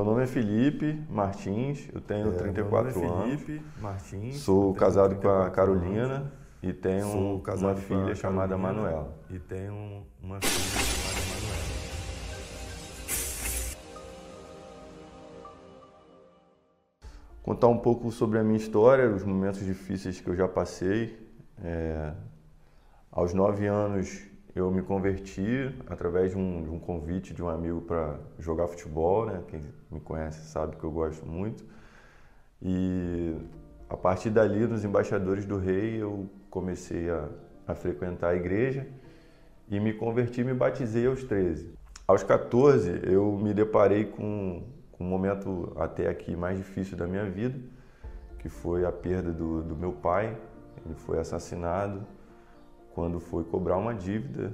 meu nome é Felipe Martins, eu tenho É, 34 meu nome é anos. Felipe Martins. Sou casado com a 34 Carolina anos. e tenho Sou uma filha chamada Carolina Manuela. E tenho uma filha chamada Manuela. Contar um pouco sobre a minha história, os momentos difíceis que eu já passei. É, aos nove anos eu me converti através de um, de um convite de um amigo para jogar futebol, né? Quem me conhece sabe que eu gosto muito. E a partir dali, nos Embaixadores do Rei, eu comecei a, a frequentar a igreja e me converti, me batizei aos 13. Aos 14, eu me deparei com, com um momento até aqui mais difícil da minha vida, que foi a perda do, do meu pai. Ele foi assassinado quando foi cobrar uma dívida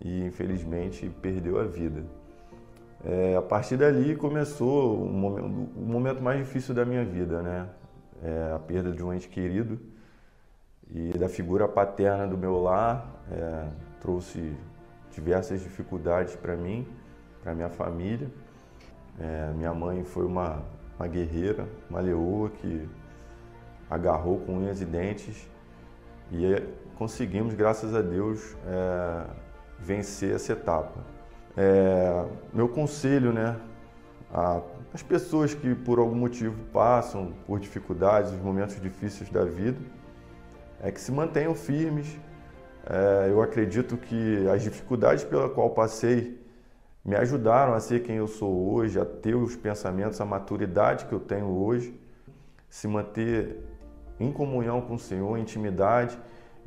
e infelizmente perdeu a vida. É, a partir dali começou o momento, o momento mais difícil da minha vida, né? É, a perda de um ente querido e da figura paterna do meu lar é, trouxe diversas dificuldades para mim, para minha família. É, minha mãe foi uma, uma guerreira, uma leoa que agarrou com unhas e dentes e conseguimos, graças a Deus, é, vencer essa etapa. É, meu conselho, né, às pessoas que por algum motivo passam por dificuldades, os momentos difíceis da vida, é que se mantenham firmes. É, eu acredito que as dificuldades pela qual passei me ajudaram a ser quem eu sou hoje, a ter os pensamentos, a maturidade que eu tenho hoje, se manter em comunhão com o Senhor, intimidade.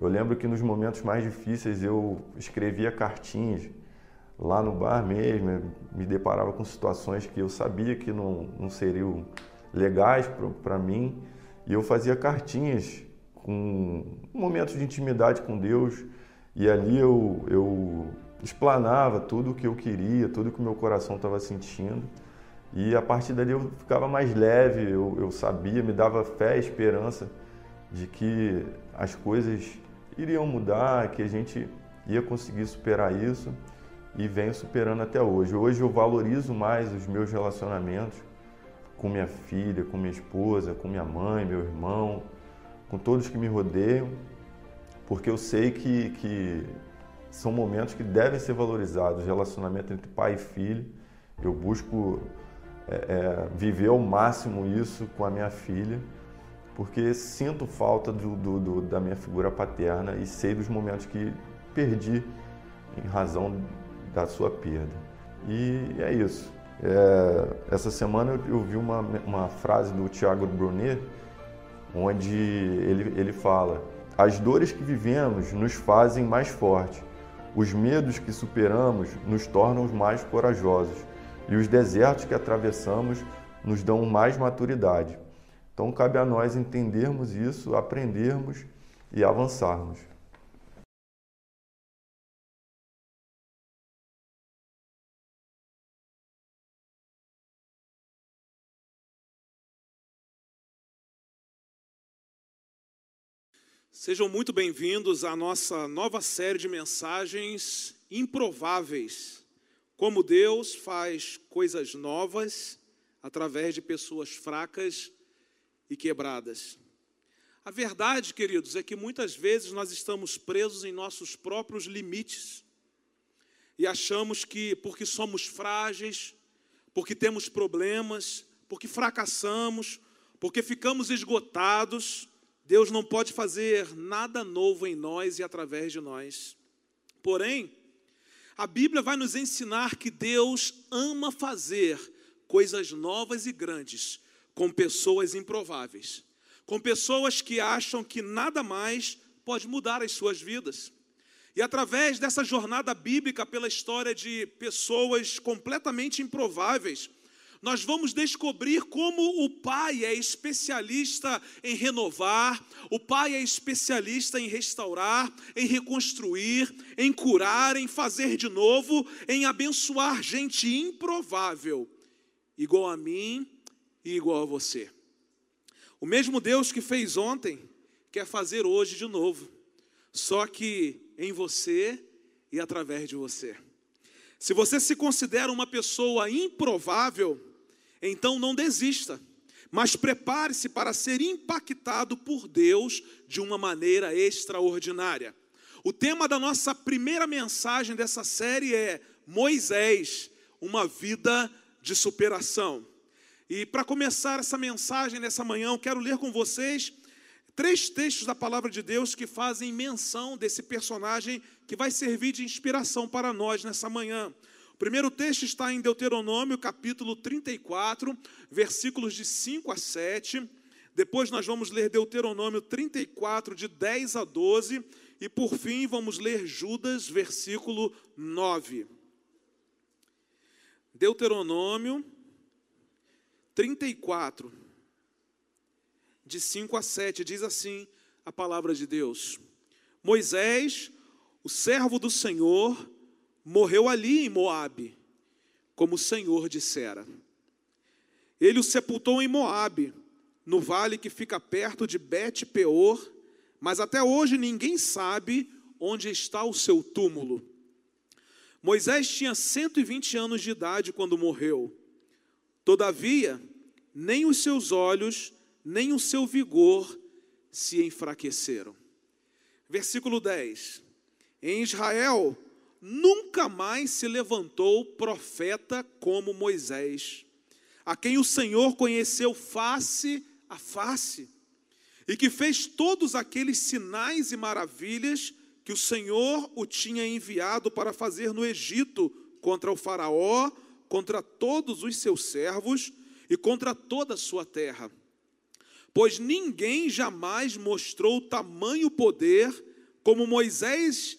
Eu lembro que nos momentos mais difíceis eu escrevia cartinhas lá no bar mesmo, me deparava com situações que eu sabia que não, não seriam legais para mim, e eu fazia cartinhas com momentos de intimidade com Deus, e ali eu, eu explanava tudo o que eu queria, tudo que o meu coração estava sentindo, e a partir dali eu ficava mais leve, eu, eu sabia, me dava fé, esperança de que as coisas iriam mudar, que a gente ia conseguir superar isso e venho superando até hoje. Hoje eu valorizo mais os meus relacionamentos com minha filha, com minha esposa, com minha mãe, meu irmão, com todos que me rodeiam, porque eu sei que, que são momentos que devem ser valorizados. Relacionamento entre pai e filho, eu busco é, é, viver ao máximo isso com a minha filha porque sinto falta do, do, do, da minha figura paterna e sei dos momentos que perdi em razão da sua perda. E é isso. É, essa semana eu, eu vi uma, uma frase do Tiago Brunet, onde ele, ele fala: As dores que vivemos nos fazem mais fortes, os medos que superamos nos tornam mais corajosos, e os desertos que atravessamos nos dão mais maturidade. Então, cabe a nós entendermos isso, aprendermos e avançarmos. Sejam muito bem-vindos à nossa nova série de mensagens improváveis. Como Deus faz coisas novas através de pessoas fracas e quebradas. A verdade, queridos, é que muitas vezes nós estamos presos em nossos próprios limites e achamos que porque somos frágeis, porque temos problemas, porque fracassamos, porque ficamos esgotados, Deus não pode fazer nada novo em nós e através de nós. Porém, a Bíblia vai nos ensinar que Deus ama fazer coisas novas e grandes com pessoas improváveis, com pessoas que acham que nada mais pode mudar as suas vidas. E através dessa jornada bíblica pela história de pessoas completamente improváveis, nós vamos descobrir como o Pai é especialista em renovar, o Pai é especialista em restaurar, em reconstruir, em curar, em fazer de novo, em abençoar gente improvável, igual a mim e igual a você. O mesmo Deus que fez ontem quer fazer hoje de novo, só que em você e através de você. Se você se considera uma pessoa improvável, Então não desista, mas prepare-se para ser impactado por Deus de uma maneira extraordinária. O tema da nossa primeira mensagem dessa série é Moisés, uma vida de superação. E para começar essa mensagem nessa manhã, eu quero ler com vocês três textos da palavra de Deus que fazem menção desse personagem que vai servir de inspiração para nós nessa manhã. O primeiro texto está em Deuteronômio, capítulo 34, versículos de 5 a 7. Depois nós vamos ler Deuteronômio 34, de 10 a 12. E por fim, vamos ler Judas, versículo 9. Deuteronômio 34, de 5 a 7, diz assim a palavra de Deus: Moisés, o servo do Senhor, morreu ali em Moabe, como o Senhor dissera. Ele o sepultou em Moabe, no vale que fica perto de Bet-peor, mas até hoje ninguém sabe onde está o seu túmulo. Moisés tinha 120 anos de idade quando morreu. Todavia, nem os seus olhos, nem o seu vigor se enfraqueceram. Versículo 10: Em Israel nunca mais se levantou profeta como Moisés, a quem o Senhor conheceu face a face e que fez todos aqueles sinais e maravilhas que o Senhor o tinha enviado para fazer no Egito contra o Faraó, contra todos os seus servos e contra toda a sua terra. Pois ninguém jamais mostrou tamanho poder como Moisés,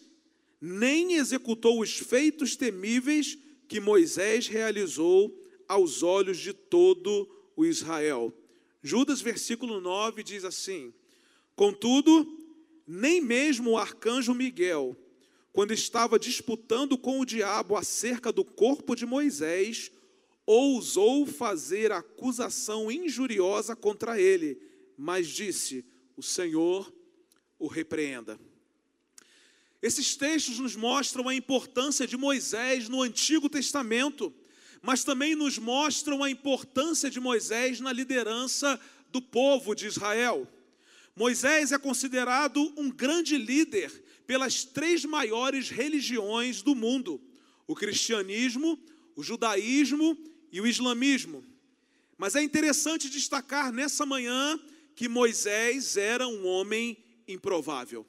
nem executou os feitos temíveis que Moisés realizou aos olhos de todo o Israel. Judas, versículo 9, diz assim: Contudo, nem mesmo o arcanjo Miguel, quando estava disputando com o diabo acerca do corpo de Moisés, ousou fazer acusação injuriosa contra ele, mas disse: O Senhor o repreenda. Esses textos nos mostram a importância de Moisés no Antigo Testamento mas também nos mostram a importância de Moisés na liderança do povo de Israel. Moisés é considerado um grande líder pelas três maiores religiões do mundo: o cristianismo, o judaísmo e o islamismo. Mas é interessante destacar nessa manhã que Moisés era um homem improvável.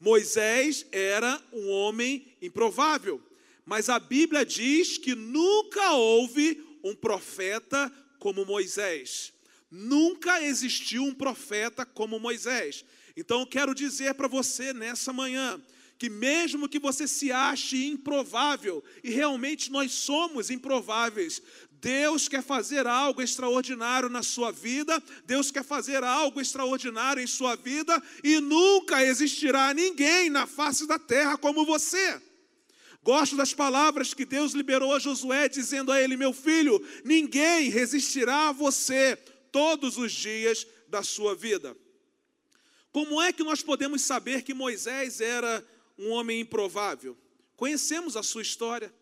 Moisés era um homem improvável. Mas a Bíblia diz que nunca houve um profeta como Moisés. Nunca existiu um profeta como Moisés. Então eu quero dizer para você nessa manhã que mesmo que você se ache improvável, e realmente nós somos improváveis, Deus quer fazer algo extraordinário na sua vida, Deus quer fazer algo extraordinário em sua vida, e nunca existirá ninguém na face da terra como você. Gosto das palavras que Deus liberou a Josué, dizendo a ele: Meu filho, ninguém resistirá a você todos os dias da sua vida. Como é que nós podemos saber que Moisés era um homem improvável? Conhecemos a sua história.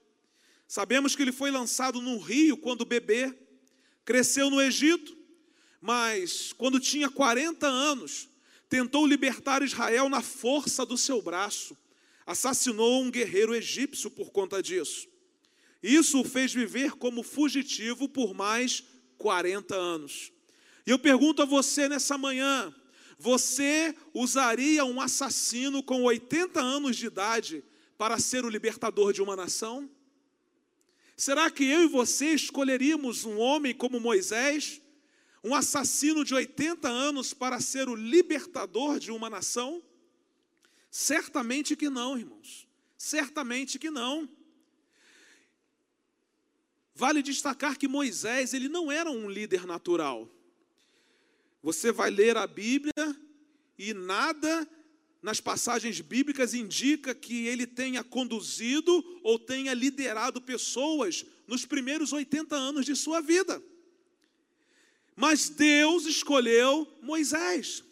Sabemos que ele foi lançado num rio quando bebê, cresceu no Egito, mas quando tinha 40 anos, tentou libertar Israel na força do seu braço assassinou um guerreiro egípcio por conta disso. Isso o fez viver como fugitivo por mais 40 anos. E eu pergunto a você nessa manhã: você usaria um assassino com 80 anos de idade para ser o libertador de uma nação? Será que eu e você escolheríamos um homem como Moisés, um assassino de 80 anos, para ser o libertador de uma nação? Certamente que não, irmãos. Certamente que não. Vale destacar que Moisés, ele não era um líder natural. Você vai ler a Bíblia e nada nas passagens bíblicas indica que ele tenha conduzido ou tenha liderado pessoas nos primeiros 80 anos de sua vida. Mas Deus escolheu Moisés.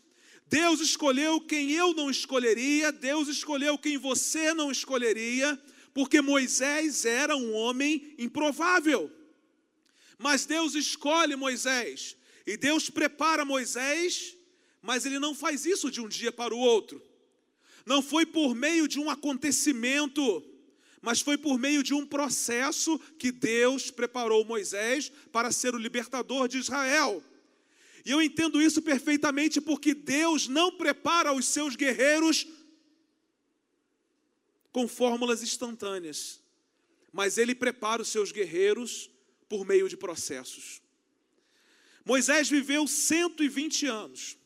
Deus escolheu quem eu não escolheria, Deus escolheu quem você não escolheria, porque Moisés era um homem improvável. Mas Deus escolhe Moisés e Deus prepara Moisés, mas ele não faz isso de um dia para o outro. Não foi por meio de um acontecimento, mas foi por meio de um processo que Deus preparou Moisés para ser o libertador de Israel. E eu entendo isso perfeitamente porque Deus não prepara os seus guerreiros com fórmulas instantâneas, mas Ele prepara os seus guerreiros por meio de processos. Moisés viveu 120 anos.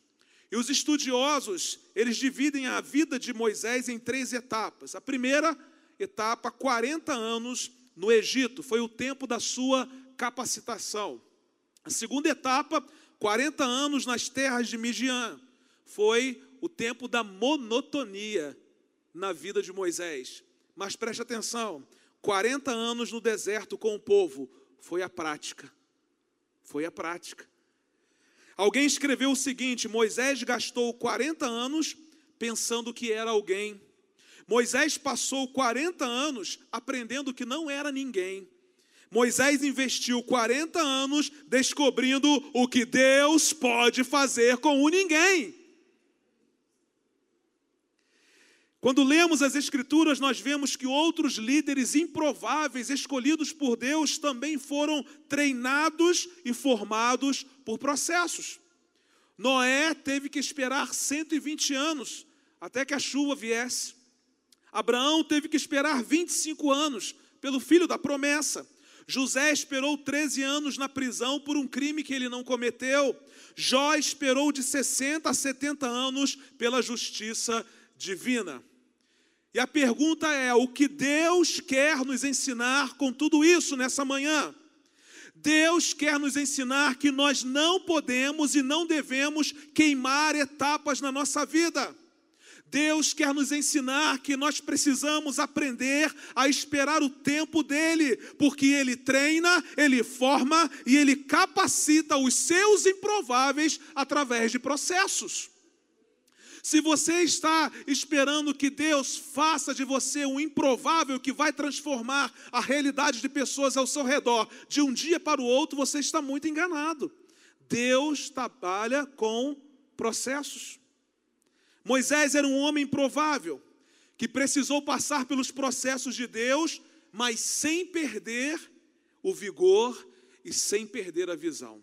E os estudiosos, eles dividem a vida de Moisés em três etapas. A primeira etapa, 40 anos no Egito, foi o tempo da sua capacitação. A segunda etapa, 40 anos nas terras de Midian, foi o tempo da monotonia na vida de Moisés. Mas preste atenção, 40 anos no deserto com o povo, foi a prática. Foi a prática. Alguém escreveu o seguinte: Moisés gastou 40 anos pensando que era alguém. Moisés passou 40 anos aprendendo que não era ninguém. Moisés investiu 40 anos descobrindo o que Deus pode fazer com o ninguém. Quando lemos as Escrituras, nós vemos que outros líderes improváveis escolhidos por Deus também foram treinados e formados por processos. Noé teve que esperar 120 anos até que a chuva viesse. Abraão teve que esperar 25 anos pelo filho da promessa. José esperou 13 anos na prisão por um crime que ele não cometeu. Jó esperou de 60 a 70 anos pela justiça divina. E a pergunta é: o que Deus quer nos ensinar com tudo isso nessa manhã? Deus quer nos ensinar que nós não podemos e não devemos queimar etapas na nossa vida. Deus quer nos ensinar que nós precisamos aprender a esperar o tempo dele, porque ele treina, ele forma e ele capacita os seus improváveis através de processos. Se você está esperando que Deus faça de você um improvável que vai transformar a realidade de pessoas ao seu redor de um dia para o outro, você está muito enganado. Deus trabalha com processos. Moisés era um homem improvável, que precisou passar pelos processos de Deus, mas sem perder o vigor e sem perder a visão.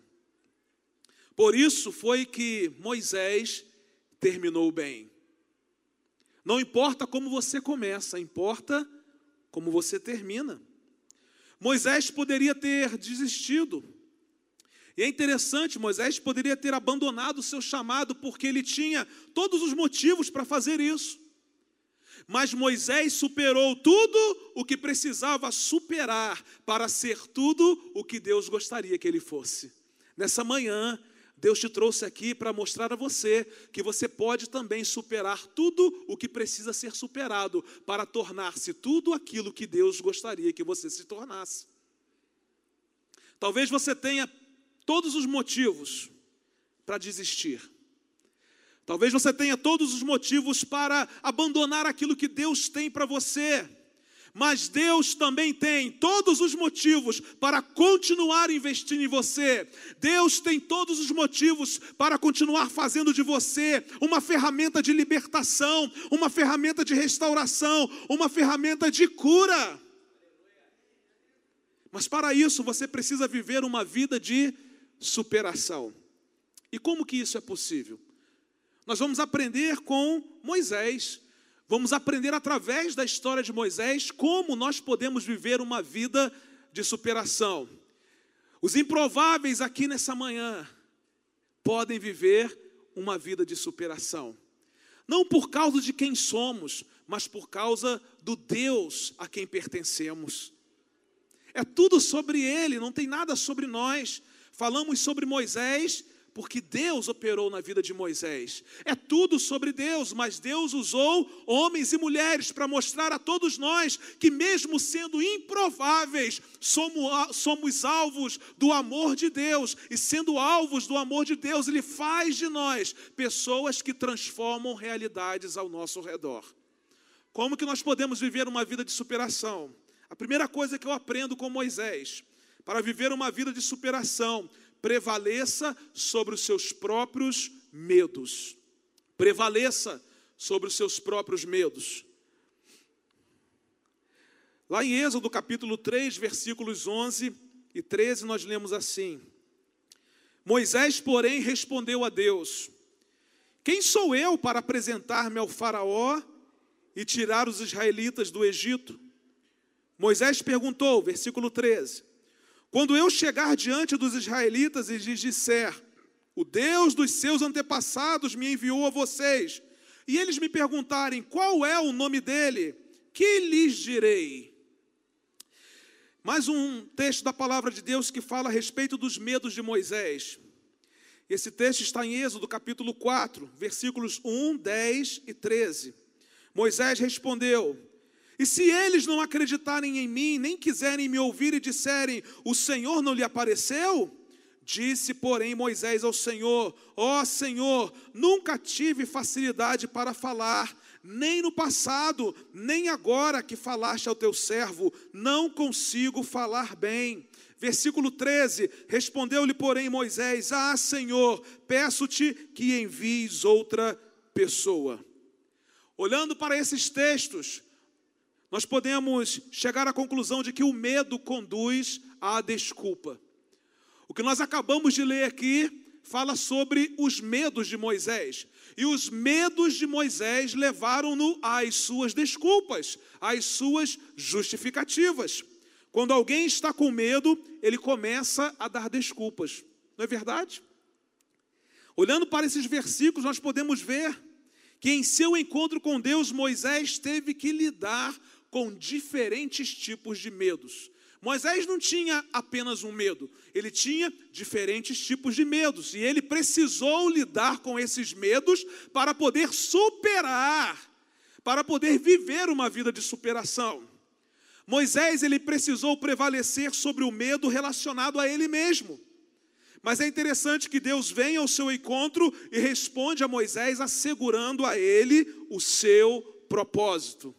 Por isso foi que Moisés terminou bem. Não importa como você começa, importa como você termina. Moisés poderia ter desistido. E é interessante, Moisés poderia ter abandonado o seu chamado porque ele tinha todos os motivos para fazer isso. Mas Moisés superou tudo o que precisava superar para ser tudo o que Deus gostaria que ele fosse. Nessa manhã, Deus te trouxe aqui para mostrar a você que você pode também superar tudo o que precisa ser superado para tornar-se tudo aquilo que Deus gostaria que você se tornasse. Talvez você tenha todos os motivos para desistir. Talvez você tenha todos os motivos para abandonar aquilo que Deus tem para você mas Deus também tem todos os motivos para continuar investindo em você. Deus tem todos os motivos para continuar fazendo de você uma ferramenta de libertação, uma ferramenta de restauração, uma ferramenta de cura. Mas para isso você precisa viver uma vida de superação. E como que isso é possível? Nós vamos aprender com Moisés. Vamos aprender através da história de Moisés como nós podemos viver uma vida de superação. Os improváveis aqui nessa manhã podem viver uma vida de superação. Não por causa de quem somos, mas por causa do Deus a quem pertencemos. É tudo sobre Ele, não tem nada sobre nós. Falamos sobre Moisés porque Deus operou na vida de Moisés. É tudo sobre Deus, mas Deus usou homens e mulheres para mostrar a todos nós que, mesmo sendo improváveis, somos, somos alvos do amor de Deus, e sendo alvos do amor de Deus, Ele faz de nós pessoas que transformam realidades ao nosso redor. Como que nós podemos viver uma vida de superação? A primeira coisa que eu aprendo com Moisés para viver uma vida de superação, prevaleça sobre os seus próprios medos. Prevaleça sobre os seus próprios medos. Lá em Êxodo capítulo 3, versículos 11 e 13, nós lemos assim: Moisés, porém, respondeu a Deus: Quem sou eu para apresentar-me ao Faraó e tirar os israelitas do Egito? Moisés perguntou, versículo 13: Quando eu chegar diante dos israelitas e lhes disser: O Deus dos seus antepassados me enviou a vocês, e eles me perguntarem qual é o nome dele, que lhes direi? Mais um texto da palavra de Deus que fala a respeito dos medos de Moisés. Esse texto está em Êxodo capítulo 4, versículos 1, 10 e 13. Moisés respondeu: E se eles não acreditarem em mim, nem quiserem me ouvir e disserem: O Senhor não lhe apareceu? Disse, porém, Moisés ao Senhor: Ó oh, Senhor, nunca tive facilidade para falar, nem no passado, nem agora que falaste ao teu servo, não consigo falar bem. Versículo 13: Respondeu-lhe, porém, Moisés: Ah, Senhor, peço-te que envies outra pessoa. Olhando para esses textos, nós podemos chegar à conclusão de que o medo conduz à desculpa. O que nós acabamos de ler aqui fala sobre os medos de Moisés. E os medos de Moisés levaram-no às suas desculpas, às suas justificativas. Quando alguém está com medo, ele começa a dar desculpas. Não é verdade? Olhando para esses versículos, nós podemos ver que em seu encontro com Deus, Moisés teve que lidar com diferentes tipos de medos. Moisés não tinha apenas um medo, ele tinha diferentes tipos de medos e ele precisou lidar com esses medos para poder superar, para poder viver uma vida de superação. Moisés ele precisou prevalecer sobre o medo relacionado a ele mesmo. Mas é interessante que Deus vem ao seu encontro e responde a Moisés assegurando a ele o seu propósito.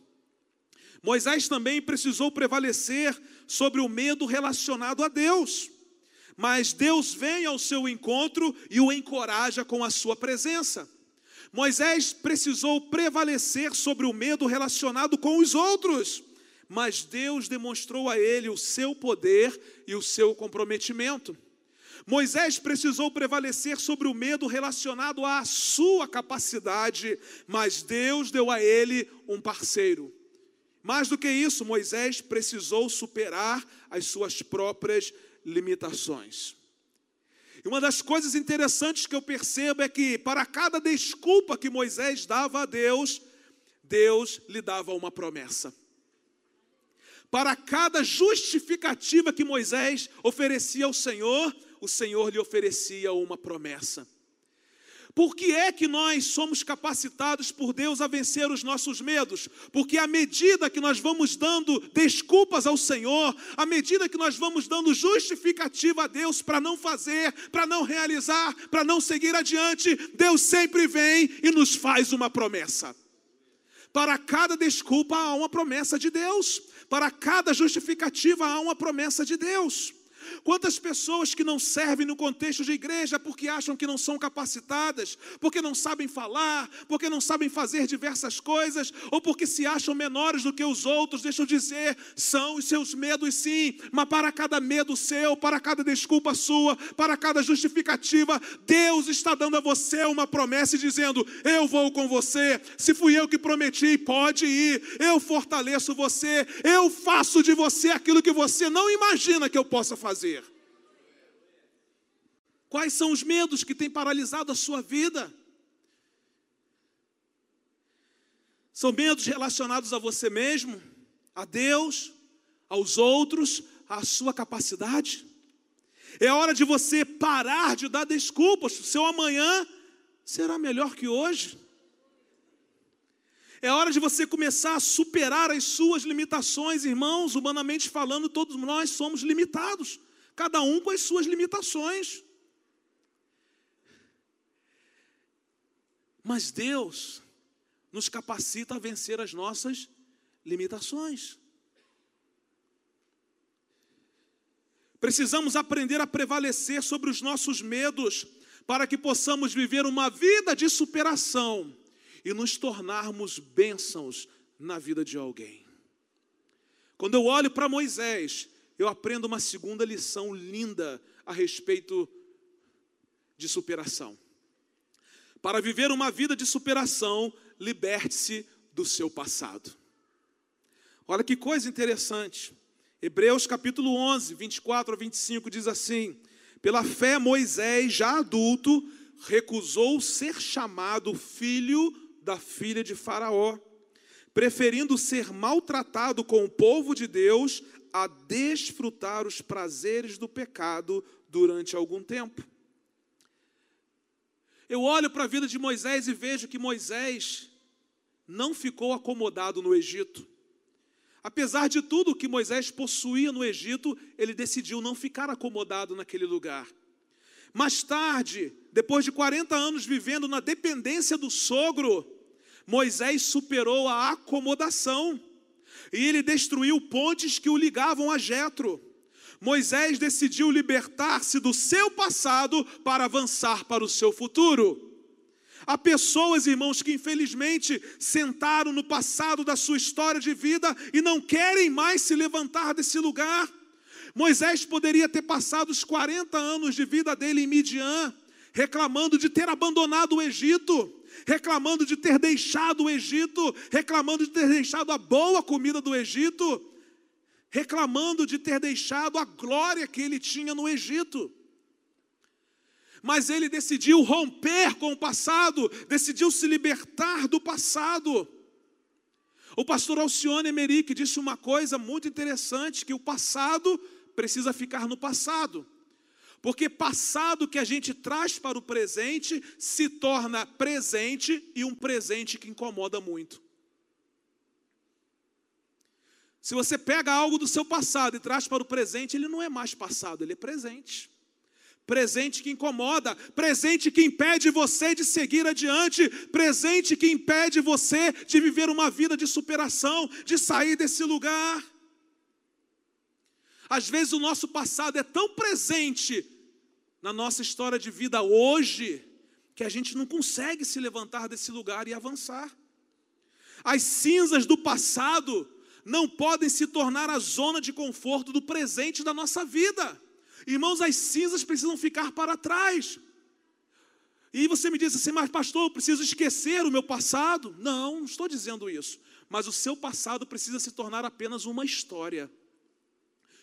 Moisés também precisou prevalecer sobre o medo relacionado a Deus. Mas Deus vem ao seu encontro e o encoraja com a sua presença. Moisés precisou prevalecer sobre o medo relacionado com os outros, mas Deus demonstrou a ele o seu poder e o seu comprometimento. Moisés precisou prevalecer sobre o medo relacionado à sua capacidade, mas Deus deu a ele um parceiro. Mais do que isso, Moisés precisou superar as suas próprias limitações. E uma das coisas interessantes que eu percebo é que, para cada desculpa que Moisés dava a Deus, Deus lhe dava uma promessa. Para cada justificativa que Moisés oferecia ao Senhor, o Senhor lhe oferecia uma promessa. Por que é que nós somos capacitados por Deus a vencer os nossos medos? Porque à medida que nós vamos dando desculpas ao Senhor, à medida que nós vamos dando justificativa a Deus para não fazer, para não realizar, para não seguir adiante, Deus sempre vem e nos faz uma promessa. Para cada desculpa há uma promessa de Deus, para cada justificativa há uma promessa de Deus. Quantas pessoas que não servem no contexto de igreja porque acham que não são capacitadas, porque não sabem falar, porque não sabem fazer diversas coisas, ou porque se acham menores do que os outros, deixa eu dizer, são os seus medos sim, mas para cada medo seu, para cada desculpa sua, para cada justificativa, Deus está dando a você uma promessa e dizendo: Eu vou com você, se fui eu que prometi, pode ir, eu fortaleço você, eu faço de você aquilo que você não imagina que eu possa fazer fazer? Quais são os medos que têm paralisado a sua vida? São medos relacionados a você mesmo, a Deus, aos outros, à sua capacidade? É hora de você parar de dar desculpas. O seu amanhã será melhor que hoje. É hora de você começar a superar as suas limitações, irmãos. Humanamente falando, todos nós somos limitados, cada um com as suas limitações. Mas Deus nos capacita a vencer as nossas limitações. Precisamos aprender a prevalecer sobre os nossos medos, para que possamos viver uma vida de superação e nos tornarmos bênçãos na vida de alguém. Quando eu olho para Moisés, eu aprendo uma segunda lição linda a respeito de superação. Para viver uma vida de superação, liberte-se do seu passado. Olha que coisa interessante. Hebreus capítulo 11, 24 a 25 diz assim: Pela fé, Moisés, já adulto, recusou ser chamado filho da filha de Faraó, preferindo ser maltratado com o povo de Deus a desfrutar os prazeres do pecado durante algum tempo. Eu olho para a vida de Moisés e vejo que Moisés não ficou acomodado no Egito. Apesar de tudo que Moisés possuía no Egito, ele decidiu não ficar acomodado naquele lugar. Mais tarde, depois de 40 anos vivendo na dependência do sogro, Moisés superou a acomodação e ele destruiu pontes que o ligavam a Jetro. Moisés decidiu libertar-se do seu passado para avançar para o seu futuro. Há pessoas, irmãos, que infelizmente sentaram no passado da sua história de vida e não querem mais se levantar desse lugar. Moisés poderia ter passado os 40 anos de vida dele em Midian, reclamando de ter abandonado o Egito, reclamando de ter deixado o Egito, reclamando de ter deixado a boa comida do Egito, reclamando de ter deixado a glória que ele tinha no Egito mas ele decidiu romper com o passado, decidiu se libertar do passado. O pastor Alcione Emerick disse uma coisa muito interessante: que o passado precisa ficar no passado. Porque passado que a gente traz para o presente se torna presente e um presente que incomoda muito. Se você pega algo do seu passado e traz para o presente, ele não é mais passado, ele é presente presente que incomoda, presente que impede você de seguir adiante, presente que impede você de viver uma vida de superação, de sair desse lugar. Às vezes o nosso passado é tão presente na nossa história de vida hoje, que a gente não consegue se levantar desse lugar e avançar. As cinzas do passado não podem se tornar a zona de conforto do presente da nossa vida. Irmãos, as cinzas precisam ficar para trás. E você me diz assim, mas pastor, eu preciso esquecer o meu passado. Não, não estou dizendo isso. Mas o seu passado precisa se tornar apenas uma história.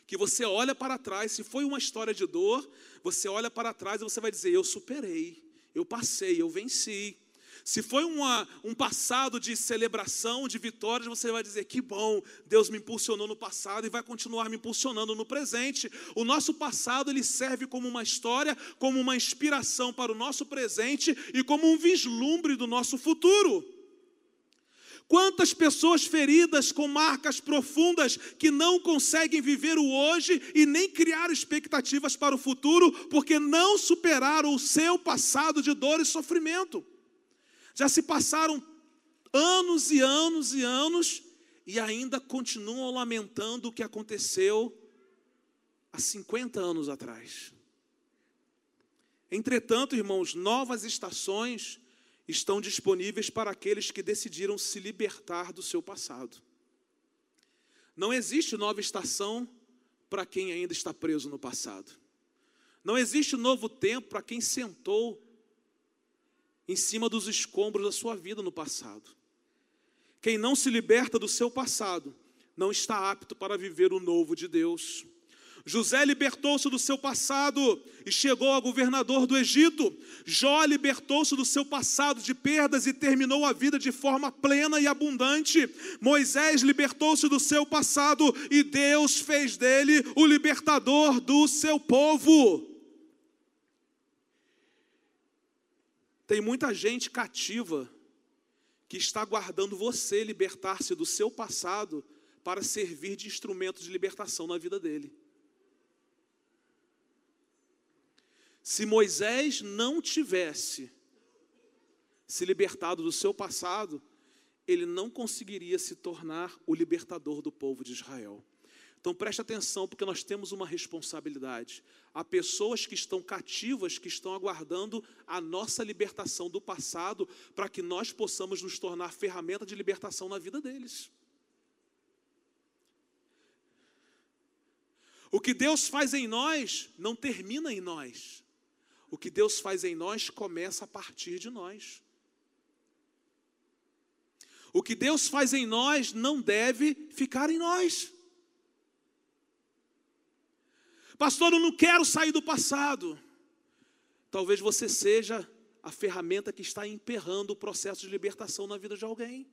Que você olha para trás, se foi uma história de dor, você olha para trás e você vai dizer: Eu superei, eu passei, eu venci. Se foi uma, um passado de celebração, de vitórias, você vai dizer: que bom, Deus me impulsionou no passado e vai continuar me impulsionando no presente. O nosso passado ele serve como uma história, como uma inspiração para o nosso presente e como um vislumbre do nosso futuro. Quantas pessoas feridas com marcas profundas que não conseguem viver o hoje e nem criar expectativas para o futuro porque não superaram o seu passado de dor e sofrimento. Já se passaram anos e anos e anos e ainda continuam lamentando o que aconteceu há 50 anos atrás. Entretanto, irmãos, novas estações estão disponíveis para aqueles que decidiram se libertar do seu passado. Não existe nova estação para quem ainda está preso no passado. Não existe novo tempo para quem sentou em cima dos escombros da sua vida no passado. Quem não se liberta do seu passado não está apto para viver o novo de Deus. José libertou-se do seu passado e chegou a governador do Egito. Jó libertou-se do seu passado de perdas e terminou a vida de forma plena e abundante. Moisés libertou-se do seu passado e Deus fez dele o libertador do seu povo. Tem muita gente cativa que está aguardando você libertar-se do seu passado para servir de instrumento de libertação na vida dele. Se Moisés não tivesse se libertado do seu passado, ele não conseguiria se tornar o libertador do povo de Israel. Então preste atenção, porque nós temos uma responsabilidade. Há pessoas que estão cativas, que estão aguardando a nossa libertação do passado, para que nós possamos nos tornar ferramenta de libertação na vida deles. O que Deus faz em nós não termina em nós. O que Deus faz em nós começa a partir de nós. O que Deus faz em nós não deve ficar em nós. Pastor, eu não quero sair do passado. Talvez você seja a ferramenta que está emperrando o processo de libertação na vida de alguém.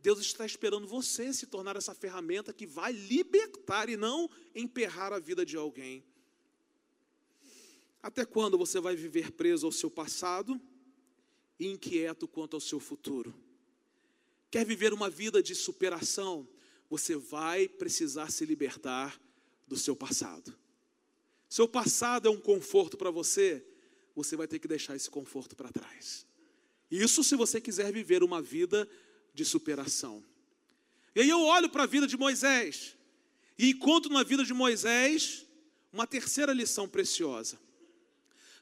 Deus está esperando você se tornar essa ferramenta que vai libertar e não emperrar a vida de alguém. Até quando você vai viver preso ao seu passado e inquieto quanto ao seu futuro? Quer viver uma vida de superação? Você vai precisar se libertar do seu passado. Seu passado é um conforto para você, você vai ter que deixar esse conforto para trás. Isso se você quiser viver uma vida de superação. E aí eu olho para a vida de Moisés e encontro na vida de Moisés uma terceira lição preciosa.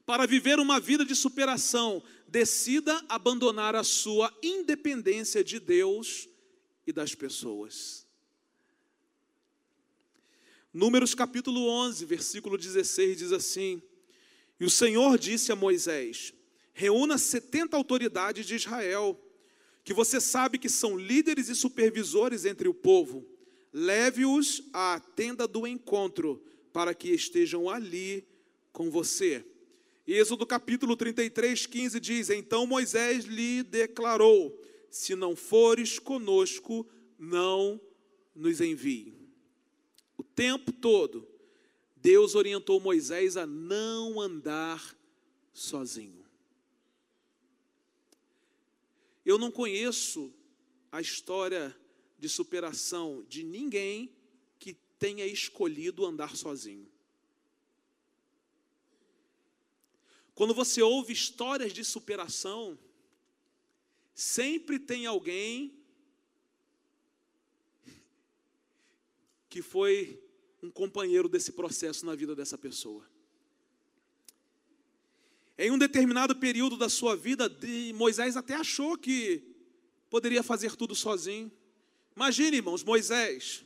Para viver uma vida de superação, decida abandonar a sua independência de Deus e das pessoas. Números capítulo 11, versículo 16 diz assim: E o Senhor disse a Moisés: Reúna 70 autoridades de Israel, que você sabe que são líderes e supervisores entre o povo. Leve-os à tenda do encontro, para que estejam ali com você. Êxodo capítulo 33, 15 diz: Então Moisés lhe declarou: Se não fores conosco, não nos envie o tempo todo, Deus orientou Moisés a não andar sozinho. Eu não conheço a história de superação de ninguém que tenha escolhido andar sozinho. Quando você ouve histórias de superação, sempre tem alguém que foi um companheiro desse processo na vida dessa pessoa. Em um determinado período da sua vida, Moisés até achou que poderia fazer tudo sozinho. Imagine, irmãos, Moisés.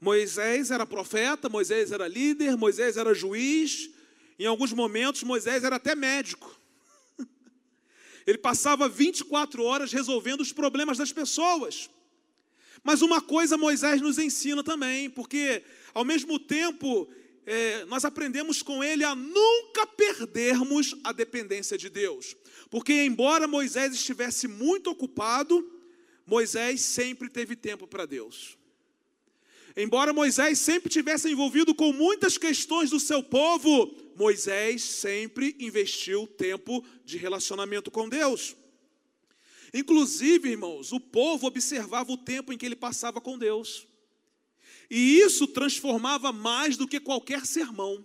Moisés era profeta, Moisés era líder, Moisés era juiz. Em alguns momentos, Moisés era até médico. Ele passava 24 horas resolvendo os problemas das pessoas. Mas uma coisa Moisés nos ensina também, porque ao mesmo tempo é, nós aprendemos com ele a nunca perdermos a dependência de Deus. Porque, embora Moisés estivesse muito ocupado, Moisés sempre teve tempo para Deus. Embora Moisés sempre tivesse envolvido com muitas questões do seu povo, Moisés sempre investiu tempo de relacionamento com Deus. Inclusive, irmãos, o povo observava o tempo em que ele passava com Deus. E isso transformava mais do que qualquer sermão.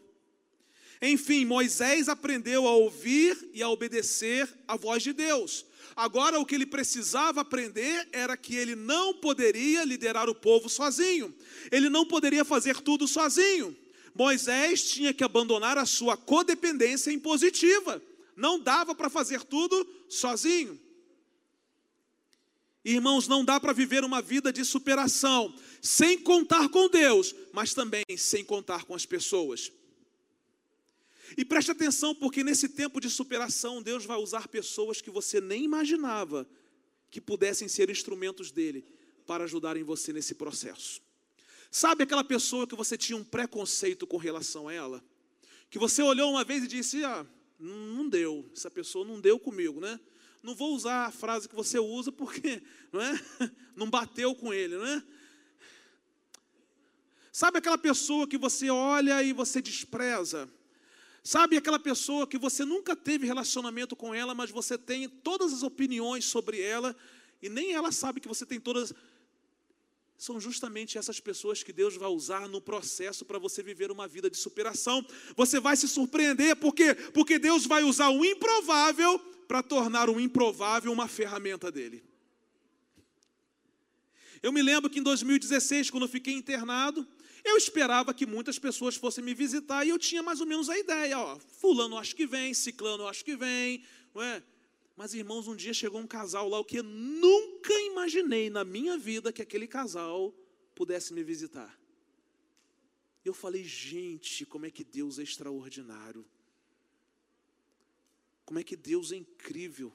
Enfim, Moisés aprendeu a ouvir e a obedecer a voz de Deus. Agora, o que ele precisava aprender era que ele não poderia liderar o povo sozinho, ele não poderia fazer tudo sozinho. Moisés tinha que abandonar a sua codependência impositiva, não dava para fazer tudo sozinho. Irmãos, não dá para viver uma vida de superação sem contar com Deus, mas também sem contar com as pessoas. E preste atenção, porque nesse tempo de superação, Deus vai usar pessoas que você nem imaginava que pudessem ser instrumentos dele para ajudarem você nesse processo. Sabe aquela pessoa que você tinha um preconceito com relação a ela? Que você olhou uma vez e disse: Ah, não deu, essa pessoa não deu comigo, né? Não vou usar a frase que você usa porque não, é? não bateu com ele, não é? Sabe aquela pessoa que você olha e você despreza? Sabe aquela pessoa que você nunca teve relacionamento com ela, mas você tem todas as opiniões sobre ela e nem ela sabe que você tem todas. São justamente essas pessoas que Deus vai usar no processo para você viver uma vida de superação. Você vai se surpreender, por quê? Porque Deus vai usar o improvável para tornar o improvável uma ferramenta dele. Eu me lembro que em 2016, quando eu fiquei internado, eu esperava que muitas pessoas fossem me visitar e eu tinha mais ou menos a ideia, ó, fulano acho que vem, ciclano acho que vem, não é? Mas irmãos, um dia chegou um casal lá, o que eu nunca imaginei na minha vida que aquele casal pudesse me visitar. Eu falei, gente, como é que Deus é extraordinário. Como é que Deus é incrível.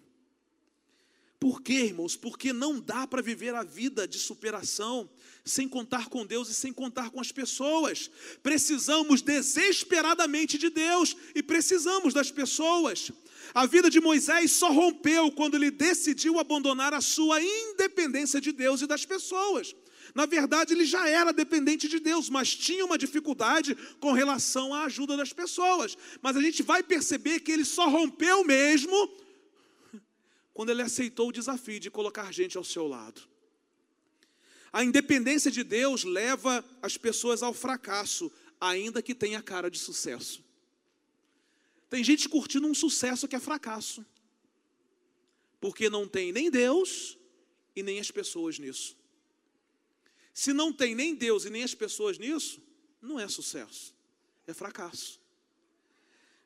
Por quê, irmãos? Porque não dá para viver a vida de superação sem contar com Deus e sem contar com as pessoas. Precisamos desesperadamente de Deus e precisamos das pessoas. A vida de Moisés só rompeu quando ele decidiu abandonar a sua independência de Deus e das pessoas. Na verdade, ele já era dependente de Deus, mas tinha uma dificuldade com relação à ajuda das pessoas. Mas a gente vai perceber que ele só rompeu mesmo quando ele aceitou o desafio de colocar gente ao seu lado. A independência de Deus leva as pessoas ao fracasso, ainda que tenha cara de sucesso. Tem gente curtindo um sucesso que é fracasso, porque não tem nem Deus e nem as pessoas nisso. Se não tem nem Deus e nem as pessoas nisso, não é sucesso, é fracasso.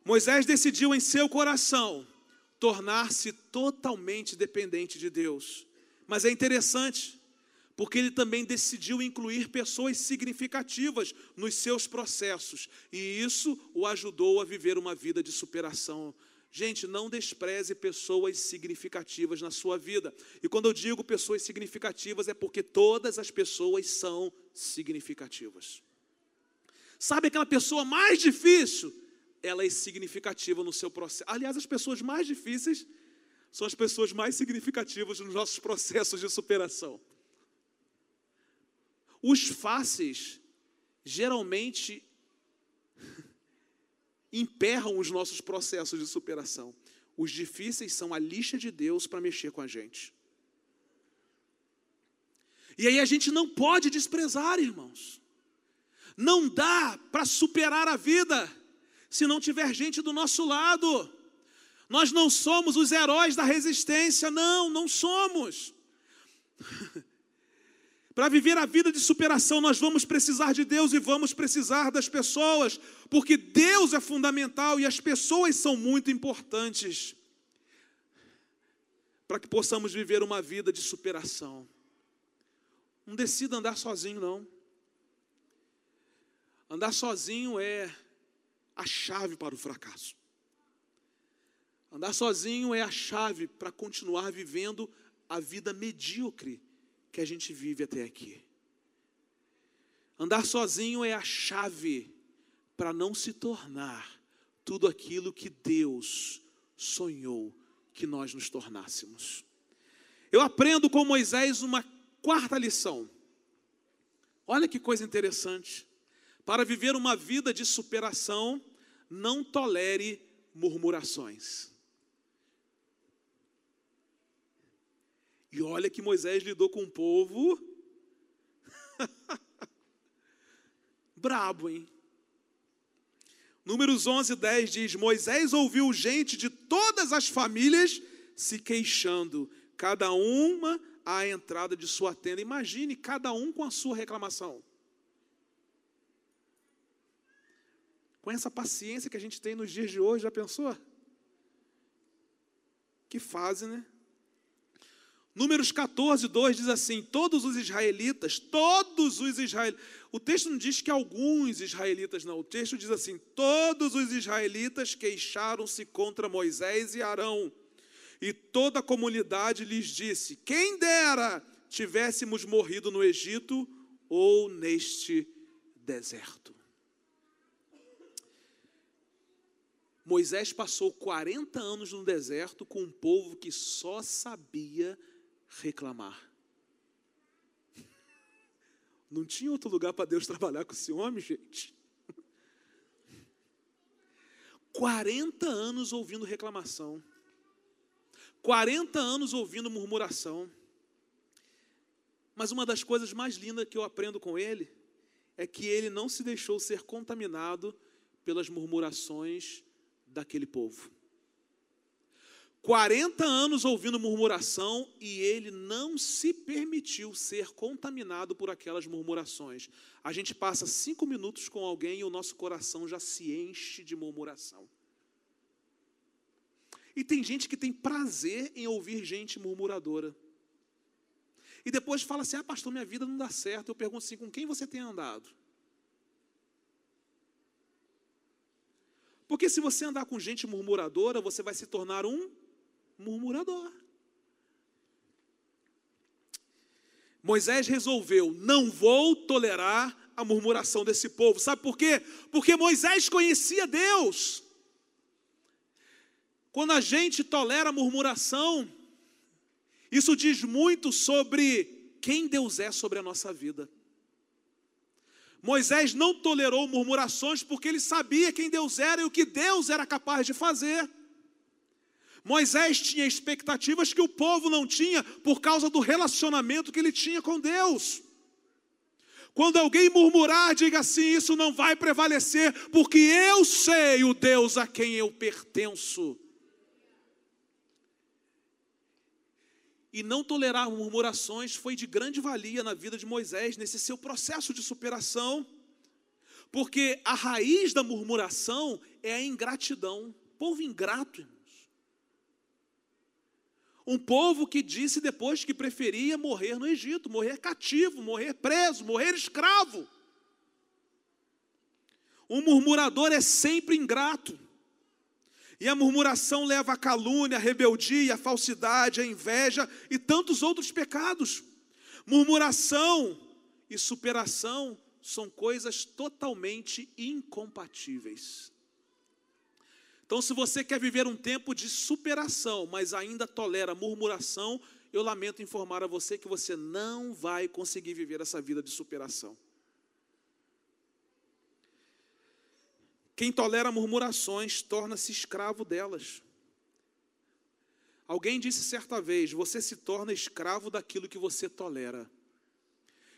Moisés decidiu em seu coração tornar-se totalmente dependente de Deus. Mas é interessante, porque ele também decidiu incluir pessoas significativas nos seus processos, e isso o ajudou a viver uma vida de superação. Gente, não despreze pessoas significativas na sua vida. E quando eu digo pessoas significativas, é porque todas as pessoas são significativas. Sabe aquela pessoa mais difícil? Ela é significativa no seu processo. Aliás, as pessoas mais difíceis são as pessoas mais significativas nos nossos processos de superação. Os fáceis geralmente emperram os nossos processos de superação. Os difíceis são a lixa de Deus para mexer com a gente. E aí a gente não pode desprezar, irmãos. Não dá para superar a vida se não tiver gente do nosso lado. Nós não somos os heróis da resistência, não, não somos. Para viver a vida de superação, nós vamos precisar de Deus e vamos precisar das pessoas, porque Deus é fundamental e as pessoas são muito importantes para que possamos viver uma vida de superação. Não decida andar sozinho, não. Andar sozinho é a chave para o fracasso. Andar sozinho é a chave para continuar vivendo a vida medíocre que a gente vive até aqui. Andar sozinho é a chave para não se tornar tudo aquilo que Deus sonhou que nós nos tornássemos. Eu aprendo com Moisés uma quarta lição. Olha que coisa interessante. Para viver uma vida de superação, não tolere murmurações. E olha que Moisés lidou com um povo brabo, hein? Números 11, 10 diz: Moisés ouviu gente de todas as famílias se queixando, cada uma à entrada de sua tenda. Imagine cada um com a sua reclamação. Com essa paciência que a gente tem nos dias de hoje, já pensou? Que fase, né? Números 14, 2 diz assim: Todos os israelitas, todos os israelitas. O texto não diz que alguns israelitas, não. O texto diz assim: Todos os israelitas queixaram-se contra Moisés e Arão. E toda a comunidade lhes disse: Quem dera tivéssemos morrido no Egito ou neste deserto. Moisés passou 40 anos no deserto com um povo que só sabia reclamar. Não tinha outro lugar para Deus trabalhar com esse homem, gente. 40 anos ouvindo reclamação. 40 anos ouvindo murmuração. Mas uma das coisas mais lindas que eu aprendo com ele é que ele não se deixou ser contaminado pelas murmurações daquele povo. 40 anos ouvindo murmuração e ele não se permitiu ser contaminado por aquelas murmurações. A gente passa cinco minutos com alguém e o nosso coração já se enche de murmuração. E tem gente que tem prazer em ouvir gente murmuradora. E depois fala assim: ah, pastor, minha vida não dá certo. Eu pergunto assim: com quem você tem andado? Porque se você andar com gente murmuradora, você vai se tornar um murmurador. Moisés resolveu: não vou tolerar a murmuração desse povo. Sabe por quê? Porque Moisés conhecia Deus. Quando a gente tolera a murmuração, isso diz muito sobre quem Deus é sobre a nossa vida. Moisés não tolerou murmurações porque ele sabia quem Deus era e o que Deus era capaz de fazer. Moisés tinha expectativas que o povo não tinha por causa do relacionamento que ele tinha com Deus. Quando alguém murmurar, diga assim: Isso não vai prevalecer, porque eu sei o Deus a quem eu pertenço. E não tolerar murmurações foi de grande valia na vida de Moisés, nesse seu processo de superação, porque a raiz da murmuração é a ingratidão. Povo ingrato, irmãos. Um povo que disse depois que preferia morrer no Egito, morrer cativo, morrer preso, morrer escravo. Um murmurador é sempre ingrato. E a murmuração leva à calúnia, à rebeldia, à falsidade, à inveja e tantos outros pecados. Murmuração e superação são coisas totalmente incompatíveis. Então, se você quer viver um tempo de superação, mas ainda tolera murmuração, eu lamento informar a você que você não vai conseguir viver essa vida de superação. Quem tolera murmurações torna-se escravo delas. Alguém disse certa vez: você se torna escravo daquilo que você tolera.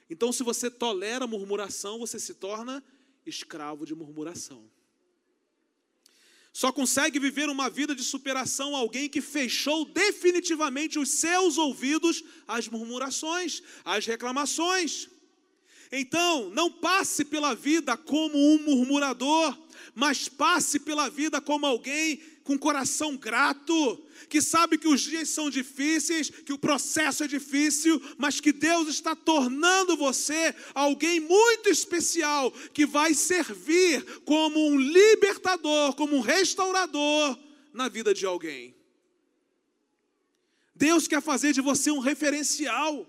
Então, se você tolera murmuração, você se torna escravo de murmuração. Só consegue viver uma vida de superação alguém que fechou definitivamente os seus ouvidos às murmurações, às reclamações. Então, não passe pela vida como um murmurador, mas passe pela vida como alguém com coração grato, que sabe que os dias são difíceis, que o processo é difícil, mas que Deus está tornando você alguém muito especial, que vai servir como um libertador, como um restaurador na vida de alguém. Deus quer fazer de você um referencial,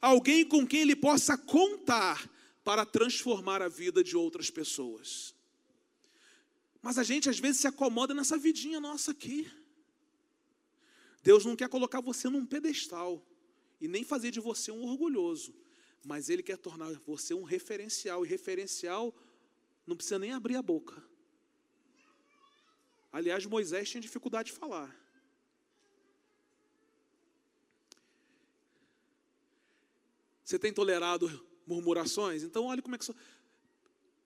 alguém com quem ele possa contar para transformar a vida de outras pessoas. Mas a gente às vezes se acomoda nessa vidinha nossa aqui. Deus não quer colocar você num pedestal e nem fazer de você um orgulhoso, mas Ele quer tornar você um referencial, e referencial não precisa nem abrir a boca. Aliás, Moisés tinha dificuldade de falar. Você tem tolerado murmurações? Então, olhe como é que.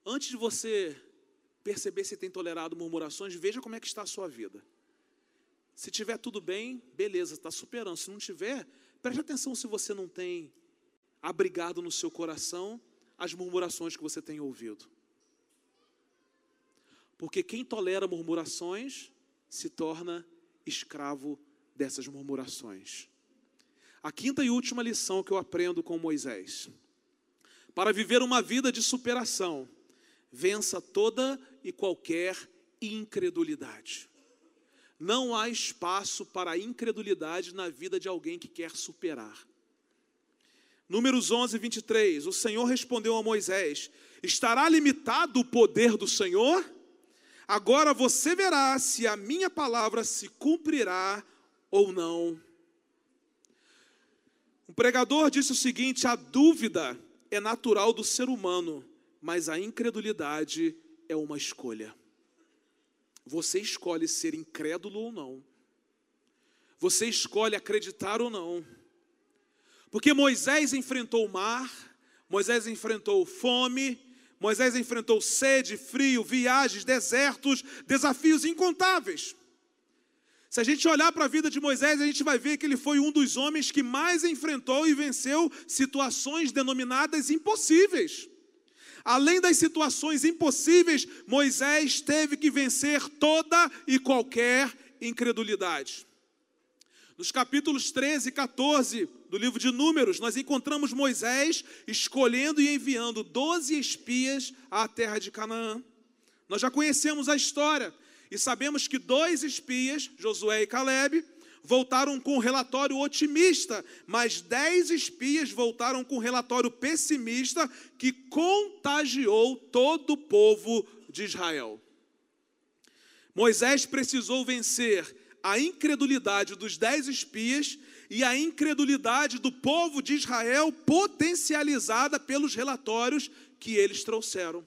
Antes de você perceber se tem tolerado murmurações, veja como é que está a sua vida. Se tiver tudo bem, beleza, está superando. Se não tiver, preste atenção se você não tem abrigado no seu coração as murmurações que você tem ouvido. Porque quem tolera murmurações se torna escravo dessas murmurações. A quinta e última lição que eu aprendo com Moisés. Para viver uma vida de superação, vença toda e qualquer incredulidade. Não há espaço para incredulidade na vida de alguém que quer superar. Números 11, 23. O Senhor respondeu a Moisés: Estará limitado o poder do Senhor? Agora você verá se a minha palavra se cumprirá ou não. O pregador disse o seguinte: a dúvida é natural do ser humano, mas a incredulidade é uma escolha. Você escolhe ser incrédulo ou não. Você escolhe acreditar ou não. Porque Moisés enfrentou o mar, Moisés enfrentou fome, Moisés enfrentou sede, frio, viagens, desertos, desafios incontáveis. Se a gente olhar para a vida de Moisés, a gente vai ver que ele foi um dos homens que mais enfrentou e venceu situações denominadas impossíveis. Além das situações impossíveis, Moisés teve que vencer toda e qualquer incredulidade. Nos capítulos 13 e 14 do livro de Números, nós encontramos Moisés escolhendo e enviando 12 espias à terra de Canaã. Nós já conhecemos a história e sabemos que dois espias, Josué e Caleb, voltaram com um relatório otimista, mas dez espias voltaram com um relatório pessimista que contagiou todo o povo de Israel. Moisés precisou vencer a incredulidade dos dez espias e a incredulidade do povo de Israel, potencializada pelos relatórios que eles trouxeram.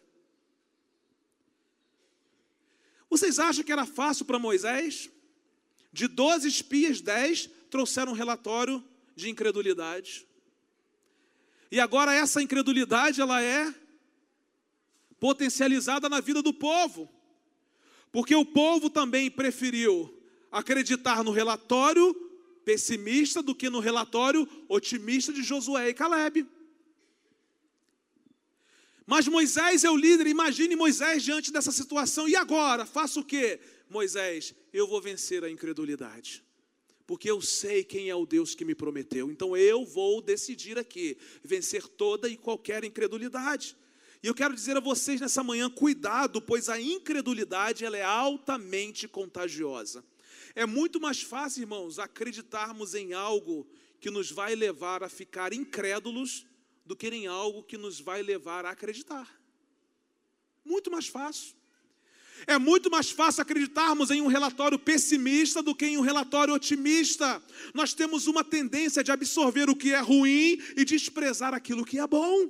Vocês acham que era fácil para Moisés? De 12 espias, 10 trouxeram um relatório de incredulidade. E agora essa incredulidade ela é potencializada na vida do povo. Porque o povo também preferiu acreditar no relatório pessimista do que no relatório otimista de Josué e Caleb. Mas Moisés é o líder, imagine Moisés diante dessa situação. E agora? Faça o quê? Moisés, eu vou vencer a incredulidade. Porque eu sei quem é o Deus que me prometeu. Então eu vou decidir aqui vencer toda e qualquer incredulidade. E eu quero dizer a vocês nessa manhã, cuidado, pois a incredulidade ela é altamente contagiosa. É muito mais fácil, irmãos, acreditarmos em algo que nos vai levar a ficar incrédulos do que em algo que nos vai levar a acreditar. Muito mais fácil. É muito mais fácil acreditarmos em um relatório pessimista do que em um relatório otimista. Nós temos uma tendência de absorver o que é ruim e desprezar aquilo que é bom.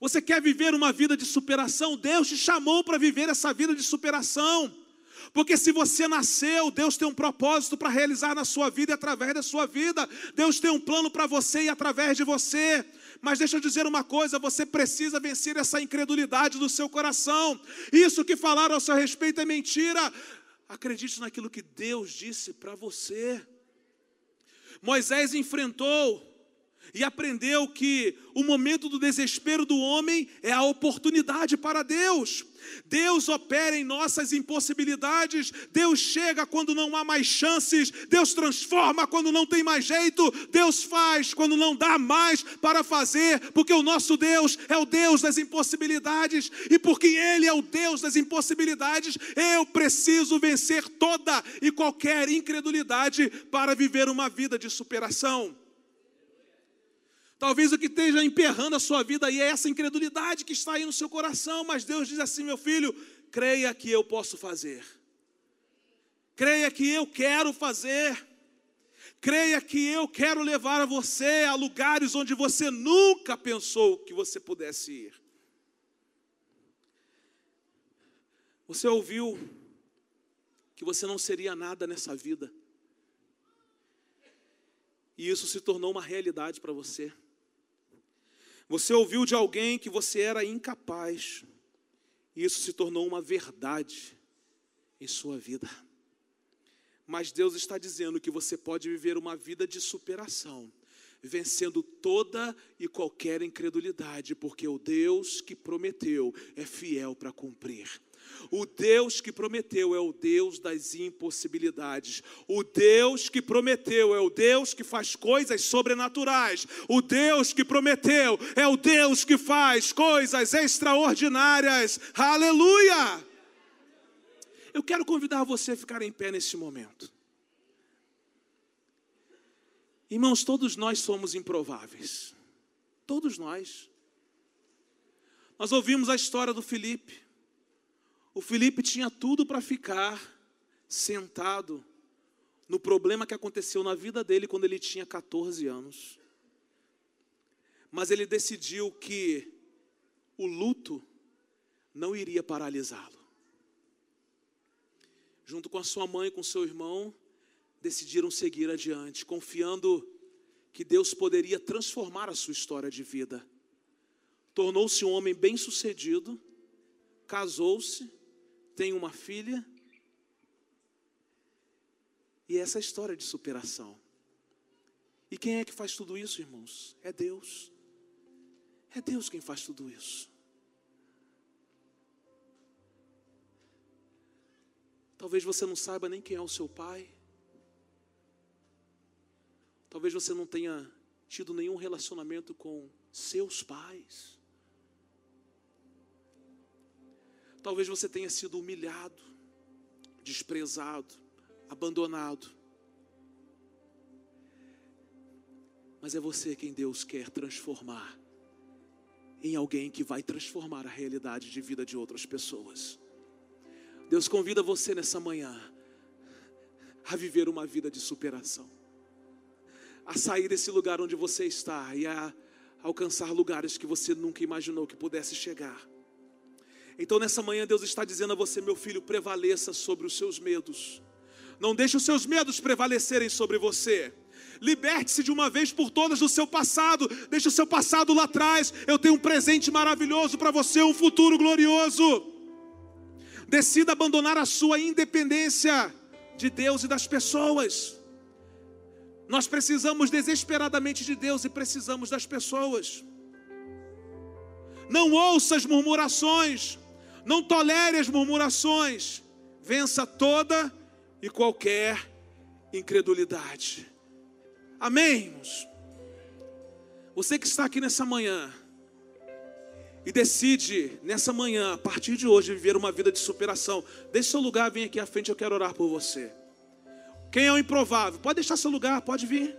Você quer viver uma vida de superação? Deus te chamou para viver essa vida de superação. Porque se você nasceu, Deus tem um propósito para realizar na sua vida e através da sua vida. Deus tem um plano para você e através de você. Mas deixa eu dizer uma coisa: você precisa vencer essa incredulidade do seu coração. Isso que falaram ao seu respeito é mentira. Acredite naquilo que Deus disse para você. Moisés enfrentou e aprendeu que o momento do desespero do homem é a oportunidade para Deus. Deus opera em nossas impossibilidades, Deus chega quando não há mais chances, Deus transforma quando não tem mais jeito, Deus faz quando não dá mais para fazer, porque o nosso Deus é o Deus das impossibilidades, e porque Ele é o Deus das impossibilidades, eu preciso vencer toda e qualquer incredulidade para viver uma vida de superação. Talvez o que esteja emperrando a sua vida aí é essa incredulidade que está aí no seu coração, mas Deus diz assim: meu filho, creia que eu posso fazer, creia que eu quero fazer, creia que eu quero levar você a lugares onde você nunca pensou que você pudesse ir. Você ouviu que você não seria nada nessa vida, e isso se tornou uma realidade para você. Você ouviu de alguém que você era incapaz, e isso se tornou uma verdade em sua vida. Mas Deus está dizendo que você pode viver uma vida de superação, vencendo toda e qualquer incredulidade, porque o Deus que prometeu é fiel para cumprir. O Deus que prometeu é o Deus das impossibilidades. O Deus que prometeu é o Deus que faz coisas sobrenaturais. O Deus que prometeu é o Deus que faz coisas extraordinárias. Aleluia! Eu quero convidar você a ficar em pé nesse momento. Irmãos, todos nós somos improváveis. Todos nós. Nós ouvimos a história do Felipe. O Felipe tinha tudo para ficar sentado no problema que aconteceu na vida dele quando ele tinha 14 anos. Mas ele decidiu que o luto não iria paralisá-lo. Junto com a sua mãe com seu irmão, decidiram seguir adiante, confiando que Deus poderia transformar a sua história de vida. Tornou-se um homem bem-sucedido, casou-se tem uma filha E essa é história de superação. E quem é que faz tudo isso, irmãos? É Deus. É Deus quem faz tudo isso. Talvez você não saiba nem quem é o seu pai. Talvez você não tenha tido nenhum relacionamento com seus pais. Talvez você tenha sido humilhado, desprezado, abandonado. Mas é você quem Deus quer transformar em alguém que vai transformar a realidade de vida de outras pessoas. Deus convida você nessa manhã a viver uma vida de superação, a sair desse lugar onde você está e a alcançar lugares que você nunca imaginou que pudesse chegar. Então, nessa manhã, Deus está dizendo a você, meu filho, prevaleça sobre os seus medos. Não deixe os seus medos prevalecerem sobre você. Liberte-se de uma vez por todas do seu passado. Deixe o seu passado lá atrás. Eu tenho um presente maravilhoso para você, um futuro glorioso. Decida abandonar a sua independência de Deus e das pessoas. Nós precisamos desesperadamente de Deus e precisamos das pessoas. Não ouça as murmurações, não tolere as murmurações, vença toda e qualquer incredulidade. Amém, irmãos? Você que está aqui nessa manhã e decide nessa manhã, a partir de hoje, viver uma vida de superação, deixe seu lugar, vem aqui à frente, eu quero orar por você. Quem é o improvável? Pode deixar seu lugar, pode vir.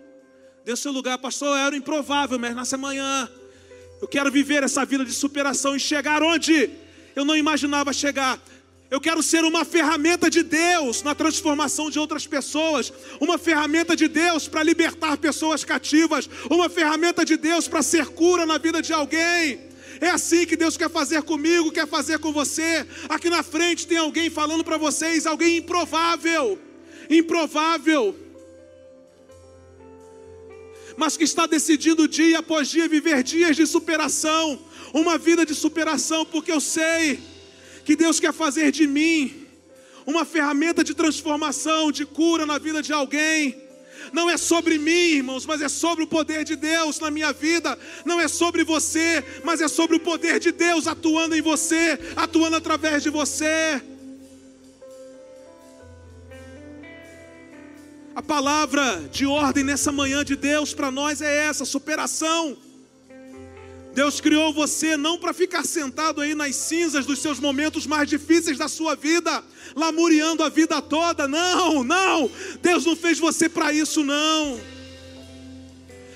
Deixe seu lugar, pastor, eu era o improvável, mas nessa manhã eu quero viver essa vida de superação e chegar onde eu não imaginava chegar. Eu quero ser uma ferramenta de Deus na transformação de outras pessoas, uma ferramenta de Deus para libertar pessoas cativas, uma ferramenta de Deus para ser cura na vida de alguém. É assim que Deus quer fazer comigo, quer fazer com você. Aqui na frente tem alguém falando para vocês, alguém improvável, improvável, mas que está decidindo dia após dia viver dias de superação, uma vida de superação, porque eu sei que Deus quer fazer de mim uma ferramenta de transformação, de cura na vida de alguém. Não é sobre mim, irmãos, mas é sobre o poder de Deus na minha vida. Não é sobre você, mas é sobre o poder de Deus atuando em você, atuando através de você. A palavra de ordem nessa manhã de Deus para nós é essa: superação. Deus criou você não para ficar sentado aí nas cinzas dos seus momentos mais difíceis da sua vida, lamuriando a vida toda. Não, não. Deus não fez você para isso, não.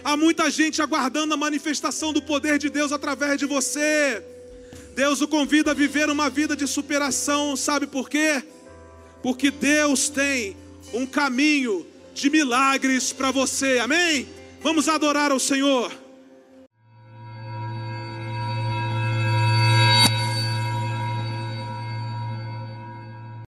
Há muita gente aguardando a manifestação do poder de Deus através de você. Deus o convida a viver uma vida de superação, sabe por quê? Porque Deus tem um caminho de milagres para você, amém? Vamos adorar ao Senhor.